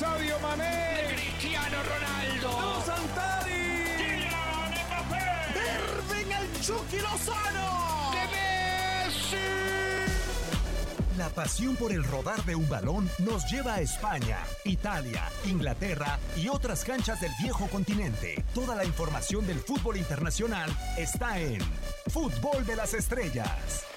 Sadio Mané. Cristiano Ronaldo. Dos Santari. Kylian Mbappé. Irving el Chucky Lozano. De Messi. La pasión por el rodar de un balón nos lleva a España, Italia, Inglaterra y otras canchas del viejo continente. Toda la información del fútbol internacional está en Fútbol de las Estrellas.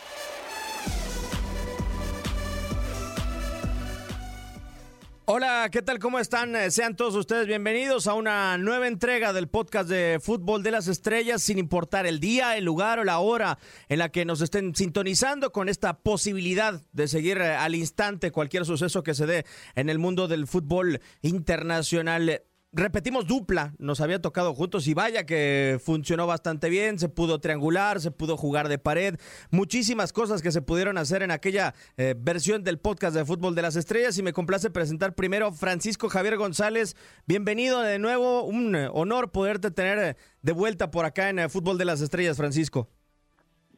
Hola, ¿qué tal? ¿Cómo están? Eh, Sean todos ustedes bienvenidos a una nueva entrega del podcast de Fútbol de las Estrellas, sin importar el día, el lugar o la hora en la que nos estén sintonizando con esta posibilidad de seguir eh, al instante cualquier suceso que se dé en el mundo del fútbol internacional repetimos dupla, nos había tocado juntos y vaya que funcionó bastante bien, se pudo triangular, se pudo jugar de pared, muchísimas cosas que se pudieron hacer en aquella eh, versión del podcast de Fútbol de las Estrellas y me complace presentar primero Francisco Javier González, bienvenido de nuevo, un eh, honor poderte tener eh, de vuelta por acá en Fútbol de las Estrellas, Francisco.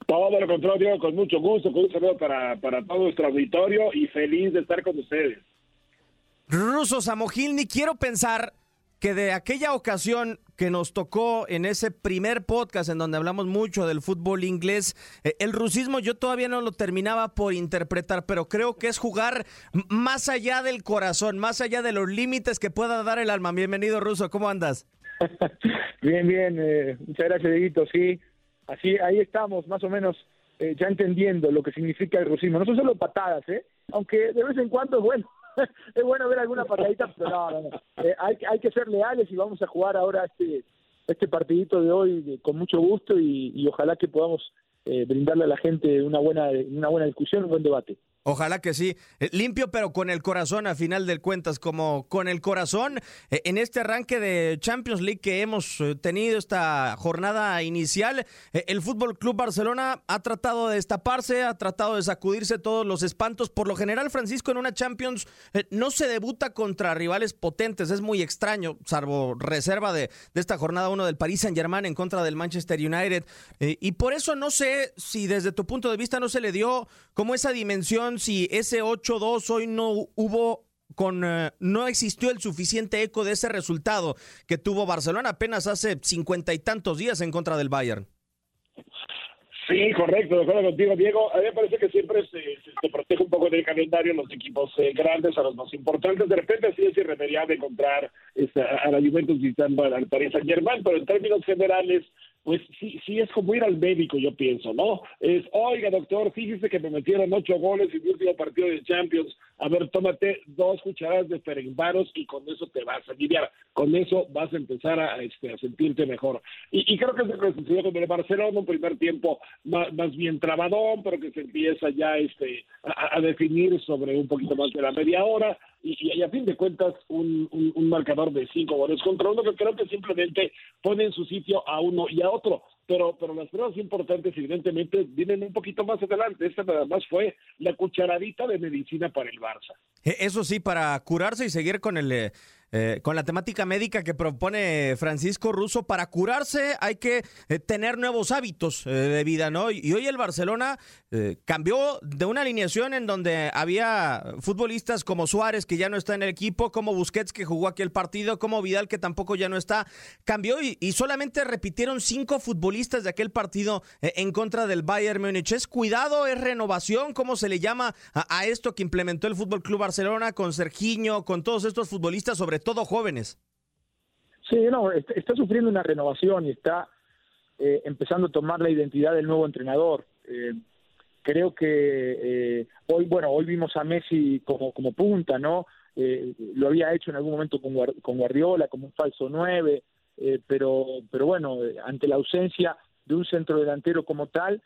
Todo lo contrario, con mucho gusto, con un saludo para, para todo nuestro auditorio y feliz de estar con ustedes. Ruso Samogilni, quiero pensar que de aquella ocasión que nos tocó en ese primer podcast en donde hablamos mucho del fútbol inglés, eh, el rusismo yo todavía no lo terminaba por interpretar, pero creo que es jugar más allá del corazón, más allá de los límites que pueda dar el alma. Bienvenido, Ruso, ¿cómo andas? bien, bien, eh, muchas gracias, Dieguito, sí, así, ahí estamos, más o menos eh, ya entendiendo lo que significa el rusismo. No son solo patadas, ¿eh? aunque de vez en cuando bueno. es bueno ver alguna patadita, pero no, no, eh, hay, hay que ser leales y vamos a jugar ahora este este partidito de hoy con mucho gusto y, y ojalá que podamos eh, brindarle a la gente una buena una buena discusión, un buen debate. Ojalá que sí. Eh, limpio, pero con el corazón a final de cuentas, como con el corazón eh, en este arranque de Champions League que hemos eh, tenido esta jornada inicial. El Fútbol Club Barcelona ha tratado de destaparse, ha tratado de sacudirse todos los espantos. Por lo general, Francisco, en una Champions no se debuta contra rivales potentes. Es muy extraño, salvo reserva de, de esta jornada uno del Paris Saint-Germain en contra del Manchester United. Y por eso no sé si desde tu punto de vista no se le dio como esa dimensión si ese 8-2 hoy no hubo con uh, no existió el suficiente eco de ese resultado que tuvo Barcelona apenas hace cincuenta y tantos días en contra del Bayern. Sí, correcto, de acuerdo contigo, Diego. A mí me parece que siempre se, protege un poco del calendario los equipos eh, grandes a los más importantes. De repente sí es irremediable encontrar este, a la Juventus visitando al Paris Saint Germain, pero en términos generales pues sí, sí es como ir al médico, yo pienso, ¿no? Es, oiga, doctor, fíjese que me metieron ocho goles en mi último partido de Champions. A ver, tómate dos cucharadas de ferenbaros y con eso te vas a aliviar. Con eso vas a empezar a, este, a sentirte mejor. Y, y creo que que sucedió con el Barcelona, un primer tiempo más, más bien trabadón, pero que se empieza ya este, a, a definir sobre un poquito más de la media hora y, y, a fin de cuentas un, un, un, marcador de cinco goles contra uno que creo que simplemente pone en su sitio a uno y a otro. Pero, pero las pruebas importantes evidentemente vienen un poquito más adelante. Esta nada más fue la cucharadita de medicina para el Barça. E, eso sí, para curarse y seguir con el... Eh con la temática médica que propone Francisco Russo, para curarse hay que eh, tener nuevos hábitos eh, de vida, ¿no? Y, hoy el Barcelona eh, cambió de una alineación en donde había futbolistas como Suárez, que ya no está en el equipo, como Busquets, que jugó aquel partido, como Vidal, que tampoco ya no está, cambió y, solamente repitieron cinco futbolistas de aquel partido en contra del Bayern Múnich. ¿Es cuidado, es renovación? ¿Cómo se le llama a, a esto que implementó el Fútbol Club Barcelona con Serginho, con todos estos futbolistas, sobre todo jóvenes. Sí, no, está, sufriendo una renovación y está eh, empezando a tomar la identidad del nuevo entrenador. Eh, creo que eh, hoy, bueno, hoy vimos a Messi como, como punta, ¿no? Lo había hecho en algún momento con, con Guardiola, como un falso nueve, eh, pero, pero bueno, ante la ausencia de un centro delantero como tal,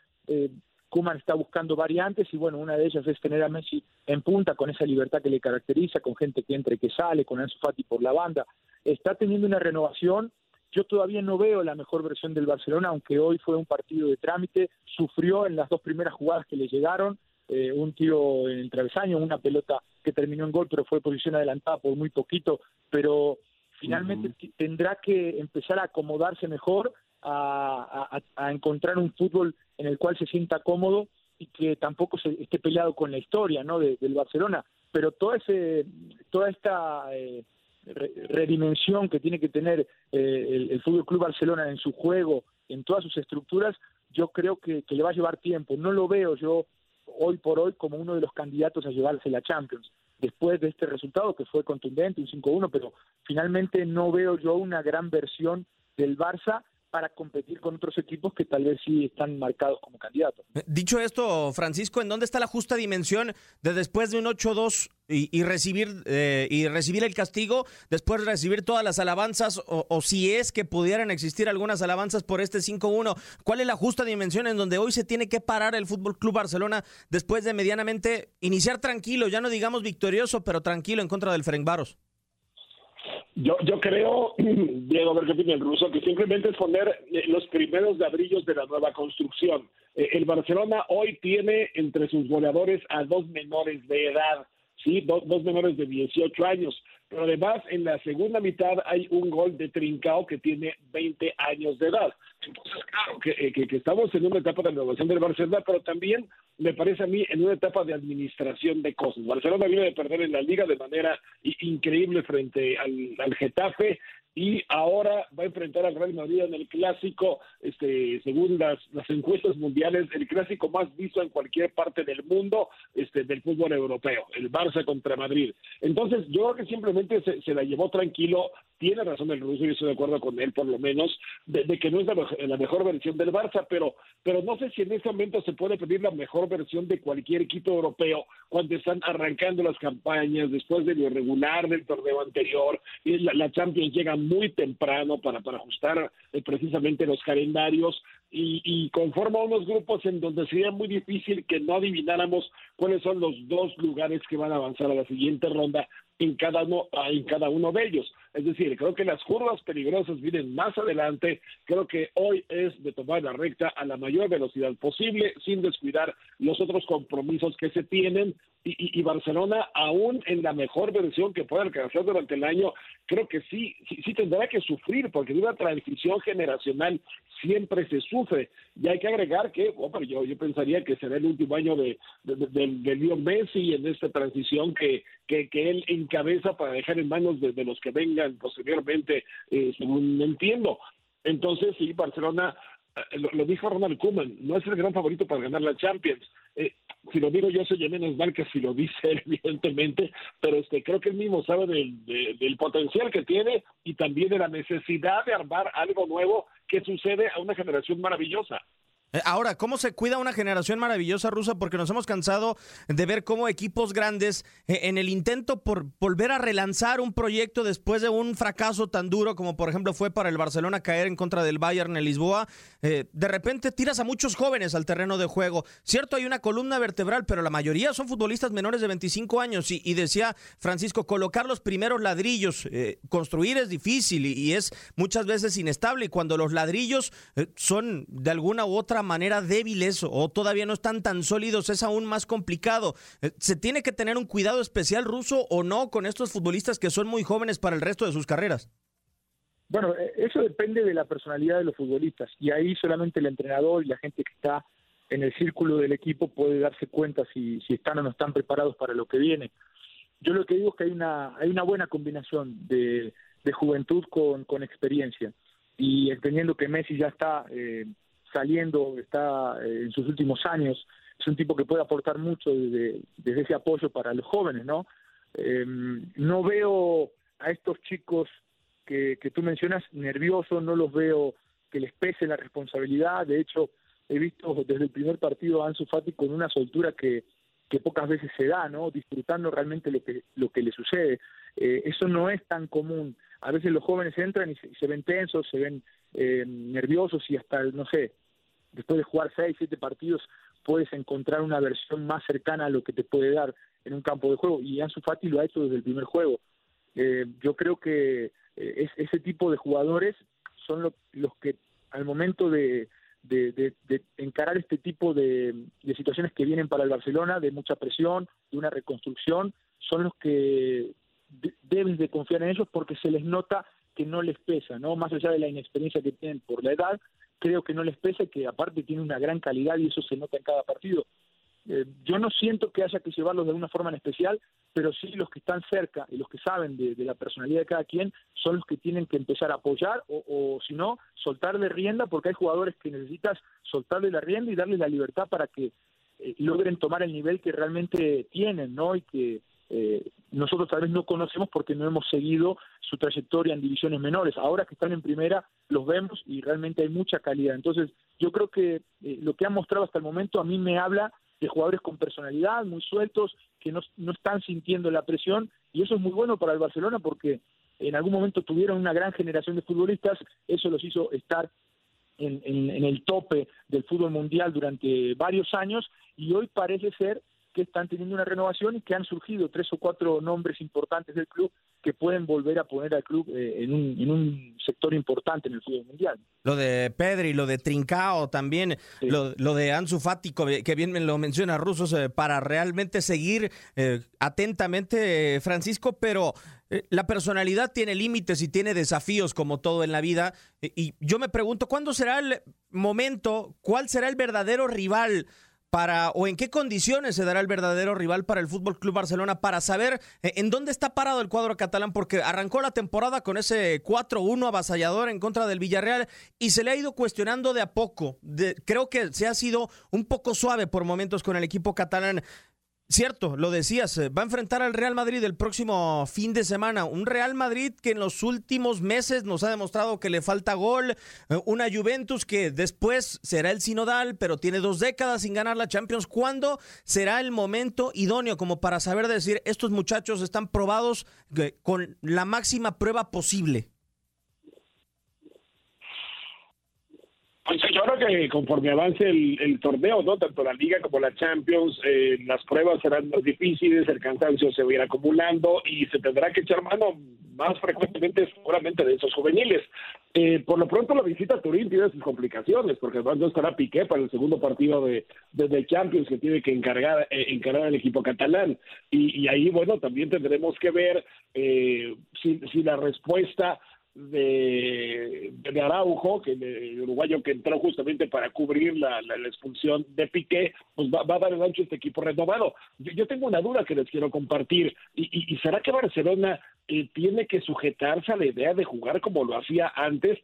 Kuman está buscando variantes y bueno, una de ellas es tener a Messi en punta con esa libertad que le caracteriza, con gente que entra y que sale, con Ansu Fati por la banda. Está teniendo una renovación. Yo todavía no veo la mejor versión del Barcelona, aunque hoy fue un partido de trámite. Sufrió en las dos primeras jugadas que le llegaron, eh, un tiro en el travesaño, una pelota que terminó en gol, pero fue posición adelantada por muy poquito. Pero finalmente uh -huh. tendrá que empezar a acomodarse mejor a, encontrar un fútbol en el cual se sienta cómodo y que tampoco se esté peleado con la historia ¿no? De, del Barcelona. pero toda, ese, toda esta eh, redimensión que tiene que tener eh, el, el Fútbol Club Barcelona en su juego, en todas sus estructuras, yo creo que, que le va a llevar tiempo. No lo veo yo hoy por hoy como uno de los candidatos a llevarse la Champions. Después de este resultado, que fue contundente, un 5-1, pero finalmente no veo yo una gran versión del Barça para competir con otros equipos que tal vez sí están marcados como candidatos. Eh, Dicho esto, Francisco, ¿en dónde está la justa dimensión de después de un 8-2 y, y recibir eh, y recibir el castigo, después de recibir todas las alabanzas o, o si es que pudieran existir algunas alabanzas por este 5-1? ¿Cuál es la justa dimensión en donde hoy se tiene que parar el Fútbol Club Barcelona después de medianamente iniciar tranquilo, ya no digamos victorioso, pero tranquilo en contra del Ferencváros? Yo, yo creo, Diego, a ver qué el ruso, que simplemente es poner eh, los primeros ladrillos de la nueva construcción. Eh, el Barcelona hoy tiene entre sus goleadores a dos menores de edad, sí, dos, menores de 18 años, pero además en la segunda mitad hay un gol de Trincao que tiene 20 años de edad. Entonces, claro, que, eh, que, estamos en una etapa de renovación del Barcelona, pero también me parece a mí en una etapa de administración de cosas. Barcelona viene de perder en la liga de manera increíble frente al Getafe y ahora va a enfrentar al Real Madrid en el clásico, este, según las, las encuestas mundiales, el clásico más visto en cualquier parte del mundo este, del fútbol europeo, el Barça contra Madrid. Entonces, yo creo que simplemente se, se la llevó tranquilo, tiene razón el ruso, y estoy de acuerdo con él por lo menos, de, de que no es la mejor versión del Barça, pero, pero no sé si en este momento se puede pedir la mejor versión de cualquier equipo europeo cuando están arrancando las campañas después de lo irregular del torneo anterior, y la, la Champions llega muy temprano para, para ajustar eh, precisamente los calendarios y, y conforma unos grupos en donde sería muy difícil que no adivináramos cuáles son los dos lugares que van a avanzar a la siguiente ronda en cada uno, ah, en cada uno de ellos. Es decir, creo que las curvas peligrosas vienen más adelante. Creo que hoy es de tomar la recta a la mayor velocidad posible, sin descuidar los otros compromisos que se tienen. Y, y- Barcelona, aún en la mejor versión que pueda alcanzar durante el año, creo que sí, sí, sí tendrá que sufrir, porque de una transición generacional siempre se sufre. Y hay que agregar que, hombre, yo, yo pensaría que será el último año de, de, de, de- Messi en esta transición que, que, que él encabeza para dejar en manos de, los que vengan posteriormente, eh, según entiendo. Entonces, sí, Barcelona, lo, lo dijo Ronald Koeman, no es el gran favorito para ganar la Champions. Eh, si lo digo yo, soy menos mal que si lo dice él, evidentemente, pero este, creo que él mismo sabe del, de- del potencial que tiene y también de la necesidad de armar algo nuevo que sucede a una generación maravillosa. Eh, Ahora, ¿cómo se cuida una generación maravillosa rusa? Porque nos hemos cansado de ver cómo equipos grandes, eh, en el intento por volver a relanzar un proyecto después de un fracaso tan duro como por ejemplo fue para el Barcelona caer en contra del Bayern en Lisboa, eh, de repente tiras a muchos jóvenes al terreno de juego. Cierto, hay una columna vertebral, pero la mayoría son futbolistas menores de 25 años. Y, decía Francisco, colocar los primeros ladrillos, construir es difícil y, y es muchas veces inestable. Y cuando los ladrillos son de alguna u otra manera débiles o todavía no están tan sólidos, es aún más complicado. Eh, ¿Se tiene que tener un cuidado especial ruso o no con estos futbolistas que son muy jóvenes para el resto de sus carreras? Bueno, eh, eso depende de la personalidad de los futbolistas y ahí solamente el entrenador y la gente que está en el círculo del equipo puede darse cuenta si, si están o no están preparados para lo que viene. Yo lo que digo es que hay una, hay una buena combinación de, de juventud con, con experiencia y entendiendo que Messi ya está eh, saliendo, está eh, en sus últimos años, es un tipo que puede aportar mucho desde, desde ese apoyo para los jóvenes, ¿no? Eh, no veo a estos chicos que, que tú mencionas nerviosos, no los veo que les pese la responsabilidad, de hecho he visto desde el primer partido a Ansu Fati con una soltura que, que pocas veces se da, ¿no? Disfrutando realmente lo que, lo que le sucede. Eh, eso no es tan común. A veces los jóvenes entran y se, y se ven tensos, se ven eh, nerviosos y hasta, no sé, después de jugar seis, siete partidos, puedes encontrar una versión más cercana a lo que te puede dar en un campo de juego. Y Ansu Fati lo ha hecho desde el primer juego. Eh, yo creo que eh, es, ese tipo de jugadores son lo- los que al momento de, de, de- encarar este tipo de, situaciones que vienen para el Barcelona, de mucha presión, de una reconstrucción, son los que de- debes de confiar en ellos porque se les nota que no les pesa, ¿no? Más allá de la inexperiencia que tienen por la edad, creo que no les pesa y que aparte tiene una gran calidad y eso se nota en cada partido. eh, yo no siento que haya que llevarlos de alguna forma en especial, pero sí los que están cerca y los que saben de, la personalidad de cada quien son los que tienen que empezar a apoyar o, si no, soltarle rienda porque hay jugadores que necesitas soltarle la rienda y darle la libertad para que eh, logren tomar el nivel que realmente tienen, ¿no? Y que eh, nosotros tal vez no conocemos porque no hemos seguido su trayectoria en divisiones menores. Ahora que están en primera, los vemos y realmente hay mucha calidad. Entonces, yo creo que eh, lo que han mostrado hasta el momento a mí me habla de jugadores con personalidad, muy sueltos, que no, no están sintiendo la presión, y eso es muy bueno para el Barcelona porque en algún momento tuvieron una gran generación de futbolistas, eso los hizo estar en, en, el tope del fútbol mundial durante varios años y hoy parece ser que están teniendo una renovación y que han surgido tres o cuatro nombres importantes del club que pueden volver a poner al club eh, en, un, en, un, sector importante en el fútbol mundial. Lo de Pedri, lo de Trincao también, lo, lo, de Ansu Fati, que bien me lo menciona Rusos, eh, para realmente seguir eh, atentamente, Francisco, pero la personalidad tiene límites y tiene desafíos como todo en la vida. Y yo me pregunto, ¿cuándo será el momento, cuál será el verdadero rival? Para o en qué condiciones se dará el verdadero rival para el Fútbol Club Barcelona para saber eh, en dónde está parado el cuadro catalán porque arrancó la temporada con ese 4-1 avasallador en contra del Villarreal y se le ha ido cuestionando de a poco. creo que se ha sido un poco suave por momentos con el equipo catalán. Cierto, lo decías, eh, va a enfrentar al Real Madrid el próximo fin de semana. Un Real Madrid que en los últimos meses nos ha demostrado que le falta gol. Eh, una Juventus que después será el sinodal, pero tiene dos décadas sin ganar la Champions. ¿Cuándo será el momento idóneo como para saber decir estos muchachos están probados eh, con la máxima prueba posible? Pues yo creo que conforme avance el, torneo, no tanto la Liga como la Champions, eh, las pruebas serán más difíciles, el cansancio se va a ir acumulando y se tendrá que echar mano más frecuentemente seguramente de esos juveniles. Eh, por lo pronto la visita a Turín tiene sus complicaciones, porque además no estará Piqué para el segundo partido de, de, Champions que tiene que encargar, eh, encargar el equipo catalán. Y, ahí, bueno, también tendremos que ver si, si la respuesta de, de Araujo, que el uruguayo que entró justamente para cubrir la, la, expulsión de Piqué, pues va, a dar el ancho este equipo renovado. Yo, tengo una duda que les quiero compartir, y, y, será que Barcelona eh, tiene que sujetarse a la idea de jugar como lo hacía antes,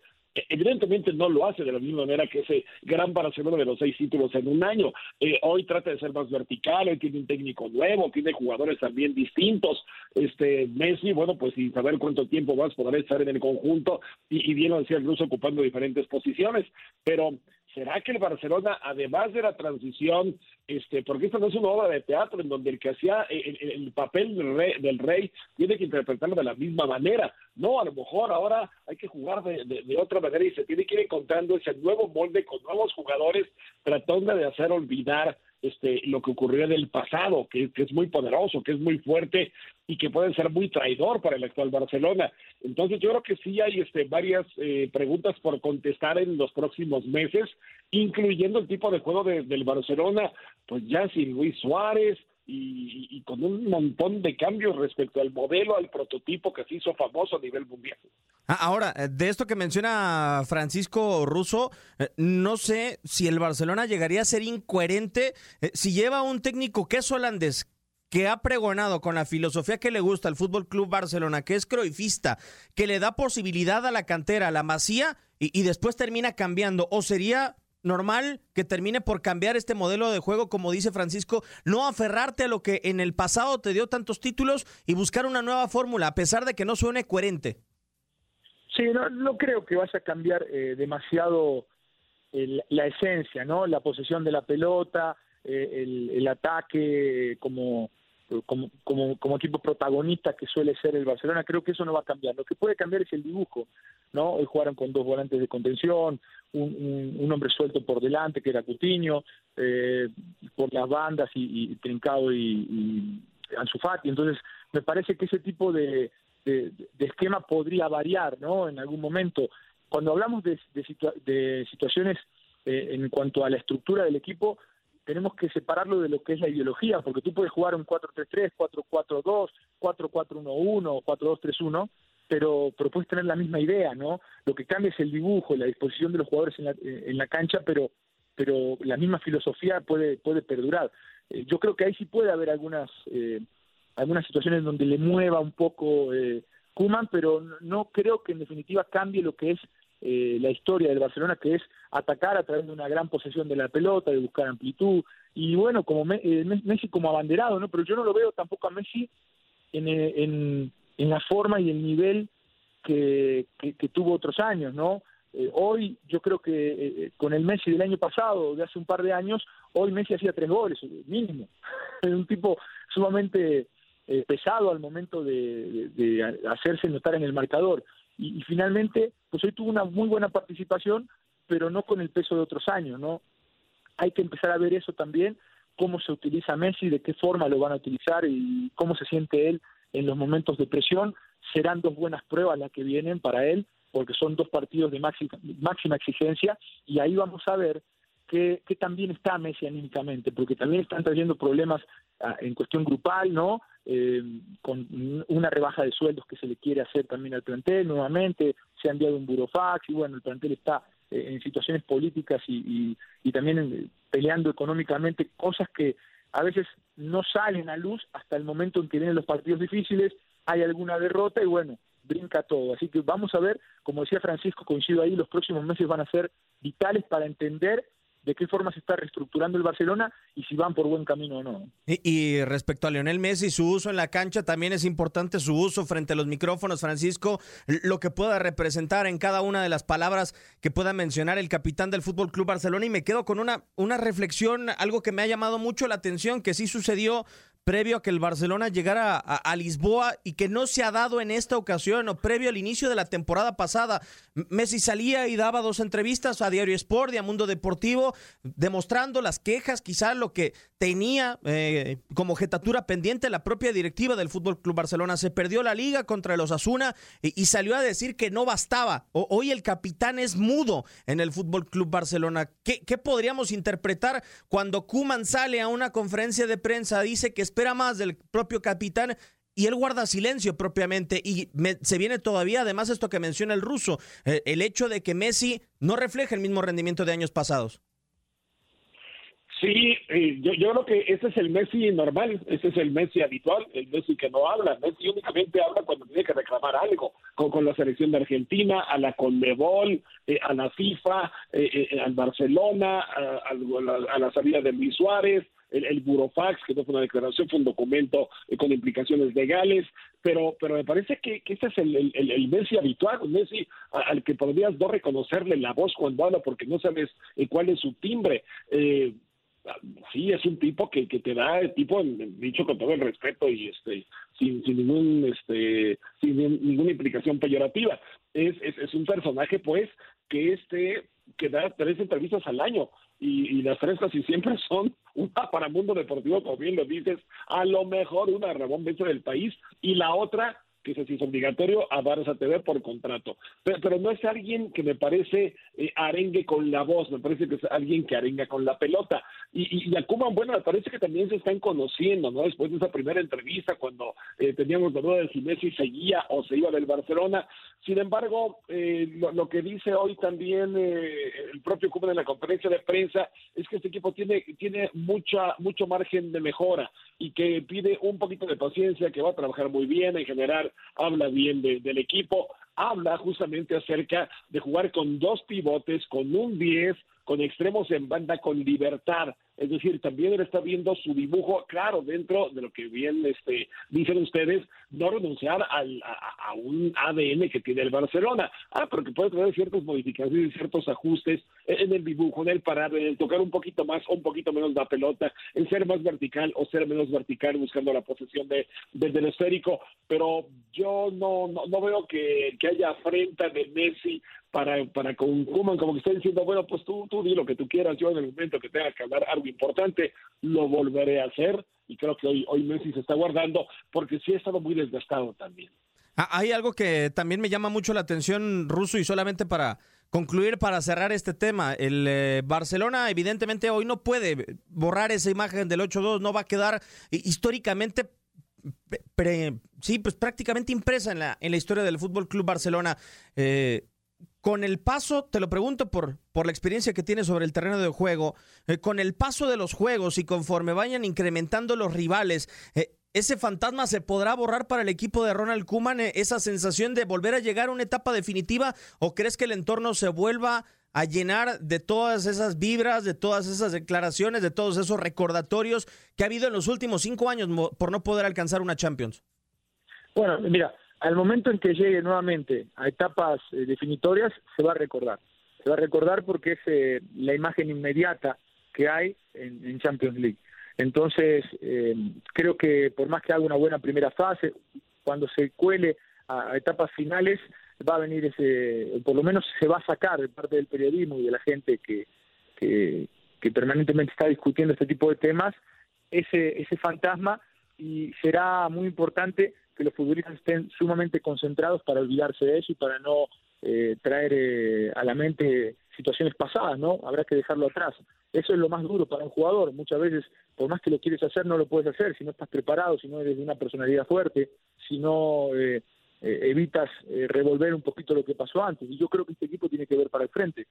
evidentemente no lo hace de la misma manera que ese gran Barcelona de los seis títulos en un año. Eh, hoy trata de ser más vertical, hoy tiene un técnico nuevo, tiene jugadores también distintos. Este Messi, bueno, pues sin saber cuánto tiempo más podrá estar en el conjunto y, y bien lo decía el ocupando diferentes posiciones, pero ¿Será que el Barcelona, además de la transición, este, porque esta no es una obra de teatro en donde el que hacía el, papel del rey, del rey, tiene que interpretarlo de la misma manera? No, a lo mejor ahora hay que jugar de, otra manera y se tiene que ir encontrando ese nuevo molde con nuevos jugadores, tratando de hacer olvidar este, lo que ocurrió en el pasado, que, es muy poderoso, que es muy fuerte y que puede ser muy traidor para el actual Barcelona. Entonces yo creo que sí hay este, varias eh, preguntas por contestar en los próximos meses, incluyendo el tipo de juego del Barcelona, pues ya sin Luis Suárez, y, con un montón de cambios respecto al modelo, al prototipo que se hizo famoso a nivel mundial. Ah, ahora, eh, de esto que menciona Francisco Russo, eh, no sé si el Barcelona llegaría a ser incoherente eh, si lleva un técnico que es holandés, que ha pregonado con la filosofía que le gusta al Fútbol Club Barcelona, que es croifista, que le da posibilidad a la cantera, a la masía, y después termina cambiando, o sería normal que termine por cambiar este modelo de juego, como dice Francisco, no aferrarte a lo que en el pasado te dio tantos títulos y buscar una nueva fórmula, a pesar de que no suene coherente. Sí, no, creo que vaya a cambiar eh, demasiado la esencia, ¿no? La posesión de la pelota, eh, el, ataque como, como, como, como equipo protagonista que suele ser el Barcelona, creo que eso no va a cambiar. Lo que puede cambiar es el dibujo, ¿no? Hoy jugaron con dos volantes de contención, un, hombre suelto por delante, que era Cutiño, eh, por las bandas y, Trincado y, y Ansu Entonces, me parece que ese tipo de, esquema podría variar, ¿no? En algún momento. Cuando hablamos de, de situaciones eh, en cuanto a la estructura del equipo, tenemos que separarlo de lo que es la ideología, porque tú puedes jugar un 4-3-3, 4-4-2, 4-4-1-1, 4-2-3-1, pero, pero puedes tener la misma idea, ¿no? Lo que cambia es el dibujo, la disposición de los jugadores en la, en la cancha, pero, pero la misma filosofía puede, puede perdurar. eh, yo creo que ahí sí puede haber algunas eh, algunas situaciones donde le mueva un poco eh, Kuman, pero no, creo que en definitiva cambie lo que es eh, la historia del Barcelona, que es atacar a través de una gran posesión de la pelota, de buscar amplitud, y bueno, como Messi como abanderado, ¿no? Pero yo no lo veo tampoco a Messi en, en, en la forma y el nivel que, que, tuvo otros años, ¿no? Eh, hoy yo creo que eh, eh, con el Messi del año pasado, de hace un par de años, hoy Messi hacía tres goles, mínimo. Es un tipo sumamente pesado al momento de, hacerse notar en el marcador. Y, finalmente, pues hoy tuvo una muy buena participación, pero no con el peso de otros años, ¿no? Hay que empezar a ver eso también, cómo se utiliza Messi, de qué forma lo van a utilizar y cómo se siente él en los momentos de presión. Serán dos buenas pruebas las que vienen para él, porque son dos partidos de máxima, exigencia, y ahí vamos a ver que, también está Messi anímicamente, porque también están trayendo problemas ah, en cuestión grupal, ¿no? Eh, con una rebaja de sueldos que se le quiere hacer también al plantel nuevamente, se ha enviado un burofax y bueno, el plantel está eh, en situaciones políticas y, y también eh, peleando económicamente, cosas que a veces no salen a luz hasta el momento en que vienen los partidos difíciles, hay alguna derrota y bueno, brinca todo. Así que vamos a ver, como decía Francisco, coincido ahí, los próximos meses van a ser vitales para entender de qué forma se está reestructurando el Barcelona y si van por buen camino o no. Y, respecto a Lionel Messi, su uso en la cancha también es importante, su uso frente a los micrófonos, Francisco, lo que pueda representar en cada una de las palabras que pueda mencionar el capitán del Fútbol Club Barcelona. Y me quedo con una, una reflexión, algo que me ha llamado mucho la atención, que sí sucedió previo a que el Barcelona llegara a, Lisboa y que no se ha dado en esta ocasión o previo al inicio de la temporada pasada. Messi salía y daba dos entrevistas a Diario Sport y a Mundo Deportivo demostrando las quejas, quizás lo que tenía eh, como jetatura pendiente la propia directiva del Fútbol Club Barcelona. Se perdió la liga contra los Asuna y, salió a decir que no bastaba. hoy el capitán es mudo en el Fútbol Club Barcelona. ¿Qué, ¿Qué, podríamos interpretar cuando Kuman sale a una conferencia de prensa, dice que espera más del propio capitán y él guarda silencio propiamente y se viene todavía además esto que menciona el ruso, eh, el hecho de que Messi no refleja el mismo rendimiento de años pasados. Sí, eh, yo, yo, creo que ese es el Messi normal, ese es el Messi habitual, el Messi que no habla. Messi únicamente habla cuando tiene que reclamar algo, con, con la selección de Argentina, a la Conmebol, eh, a la FIFA, al Barcelona, a, la, salida de Luis Suárez, el, el, Burofax, que no fue una declaración, fue un documento con implicaciones legales, pero pero me parece que, que este es el, el, el, Messi habitual, un Messi al que podrías no reconocerle la voz cuando habla porque no sabes cuál es su timbre. Eh, sí es un tipo que, que te da tipo dicho con todo el respeto y este sin, sin ningún este sin ninguna implicación peyorativa es, es, un personaje pues que este que da tres entrevistas al año y, las tres casi siempre son una para Mundo Deportivo, como bien lo dices, a lo mejor una Ramón Beso del país y la otra que es así es obligatorio, a Barça TV por contrato. Pero, no es alguien que me parece eh, arengue con la voz, me parece que es alguien que arenga con la pelota. Y, y, y a bueno, me parece que también se están conociendo, ¿no? Después de esa primera entrevista, cuando eh, teníamos la duda de si Messi seguía o se iba del Barcelona. Sin embargo, eh, lo, que dice hoy también el propio Cuba en la conferencia de prensa es que este equipo tiene, tiene mucha, mucho margen de mejora y que pide un poquito de paciencia, que va a trabajar muy bien en generar habla bien del equipo, habla justamente acerca de jugar con dos pivotes, con un 10, con extremos en banda, con libertad. Es decir, también él está viendo su dibujo, claro, dentro de lo que bien este, dicen ustedes, no renunciar al, a, un ADN que tiene el Barcelona. Ah, pero que puede tener ciertas modificaciones ciertos ajustes en el dibujo, en el parar, en el tocar un poquito más o un poquito menos la pelota, en ser más vertical o ser menos vertical buscando la posesión de, del esférico. Pero yo no, no, no veo que, que haya afrenta de Messi para, para con Kuman, como que está diciendo, bueno, pues tú, tú di lo que tú quieras, yo en el momento que tenga que hablar algo importante, lo volveré a hacer, y creo que hoy, hoy Messi se está guardando, porque sí ha estado muy desgastado también. Ah, hay algo que también me llama mucho la atención, Ruso, y solamente para concluir, para cerrar este tema, el eh, Barcelona evidentemente hoy no puede borrar esa imagen del 8-2, no va a quedar históricamente sí, pues prácticamente impresa en la, en la historia del Fútbol Club Barcelona. Eh, con el paso, te lo pregunto por, por la experiencia que tienes sobre el terreno de juego, eh, con el paso de los juegos y conforme vayan incrementando los rivales, eh, ¿ese fantasma se podrá borrar para el equipo de Ronald Kuman, eh, esa sensación de volver a llegar a una etapa definitiva? ¿O crees que el entorno se vuelva a llenar de todas esas vibras, de todas esas declaraciones, de todos esos recordatorios que ha habido en los últimos cinco años por no poder alcanzar una Champions? Bueno, mira, al momento en que llegue nuevamente a etapas eh, definitorias, se va a recordar. Se va a recordar porque es eh, la imagen inmediata que hay en, Champions League. Entonces, eh, creo que por más que haga una buena primera fase, cuando se cuele a, etapas finales, va a venir ese, por lo menos se va a sacar de parte del periodismo y de la gente que, que, permanentemente está discutiendo este tipo de temas, ese, ese fantasma y será muy importante que los futbolistas estén sumamente concentrados para olvidarse de eso y para no eh, traer eh, a la mente situaciones pasadas, ¿no? Habrá que dejarlo atrás. Eso es lo más duro para un jugador. Muchas veces, por más que lo quieres hacer, no lo puedes hacer si no estás preparado, si no eres de una personalidad fuerte, si no eh, evitas revolver un poquito lo que pasó antes. Y yo creo que este equipo tiene que ver para el frente,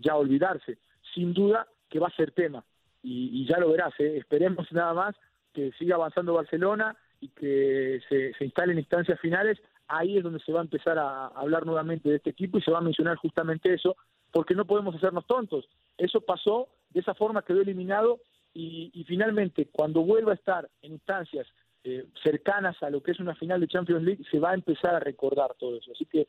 ya olvidarse. Sin duda que va a ser tema. Y, y ya lo verás, esperemos nada más que siga avanzando Barcelona y que se, se instalen instancias finales, ahí es donde se va a empezar a hablar nuevamente de este equipo y se va a mencionar justamente eso, porque no podemos hacernos tontos. Eso pasó, de esa forma quedó eliminado y, finalmente cuando vuelva a estar en instancias eh, cercanas a lo que es una final de Champions League, se va a empezar a recordar todo eso. Así que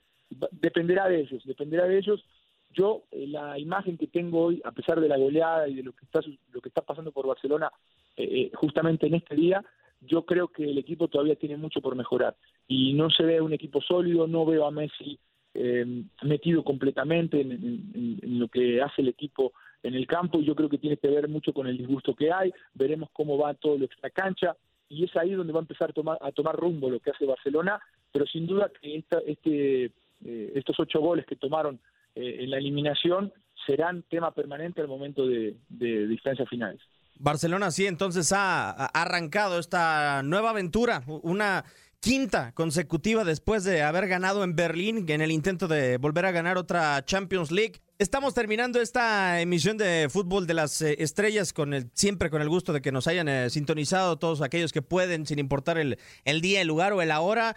dependerá de ellos, dependerá de ellos. Yo, eh, la imagen que tengo hoy, a pesar de la goleada y de lo que está, lo que está pasando por Barcelona eh, justamente en este día, yo creo que el equipo todavía tiene mucho por mejorar. Y no se ve un equipo sólido, no veo a Messi eh, metido completamente en, lo que hace el equipo en el campo yo creo que tiene que ver mucho con el disgusto que hay, veremos cómo va todo lo extra cancha y es ahí donde va a empezar a tomar, a tomar rumbo lo que hace Barcelona, pero sin duda que esta, este, eh, estos ocho goles que tomaron eh, en la eliminación serán tema permanente al momento de, de distancias finales. Barcelona sí, entonces ha, arrancado esta nueva aventura, una quinta consecutiva después de haber ganado en Berlín en el intento de volver a ganar otra Champions League. Estamos terminando esta emisión de fútbol de las eh, estrellas con el siempre con el gusto de que nos hayan eh, sintonizado todos aquellos que pueden sin importar el, el día, el lugar o el hora.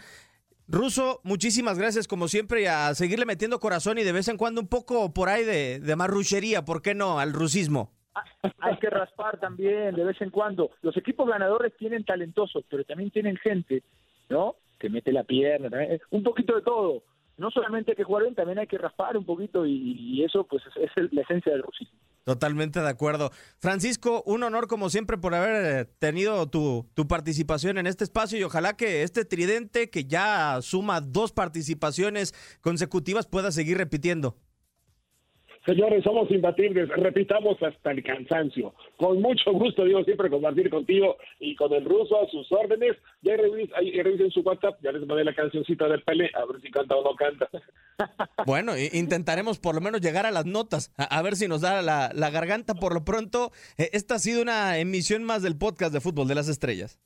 Ruso, muchísimas gracias como siempre y a seguirle metiendo corazón y de vez en cuando un poco por ahí de, de marruchería, ¿por qué no? Al rusismo hay que raspar también de vez en cuando. Los equipos ganadores tienen talentosos, pero también tienen gente, ¿no? Que mete la pierna, un poquito de todo. No solamente hay que jugar bien, también hay que raspar un poquito y, eso pues es, la esencia del rusismo. Totalmente de acuerdo. Francisco, un honor como siempre por haber eh, tenido tu participación en este espacio y ojalá que este tridente que ya suma dos participaciones consecutivas pueda seguir repitiendo. Señores, somos imbatibles, repitamos hasta el cansancio. Con mucho gusto, digo, siempre compartir contigo y con el ruso a sus órdenes. Ya revisen su WhatsApp, ya les mandé la cancioncita del Pele, a ver si canta o no canta. Bueno, intentaremos por lo menos llegar a las notas, a, ver si nos da la, la garganta. Por lo pronto, eh, esta ha sido una emisión más del podcast de Fútbol de las Estrellas.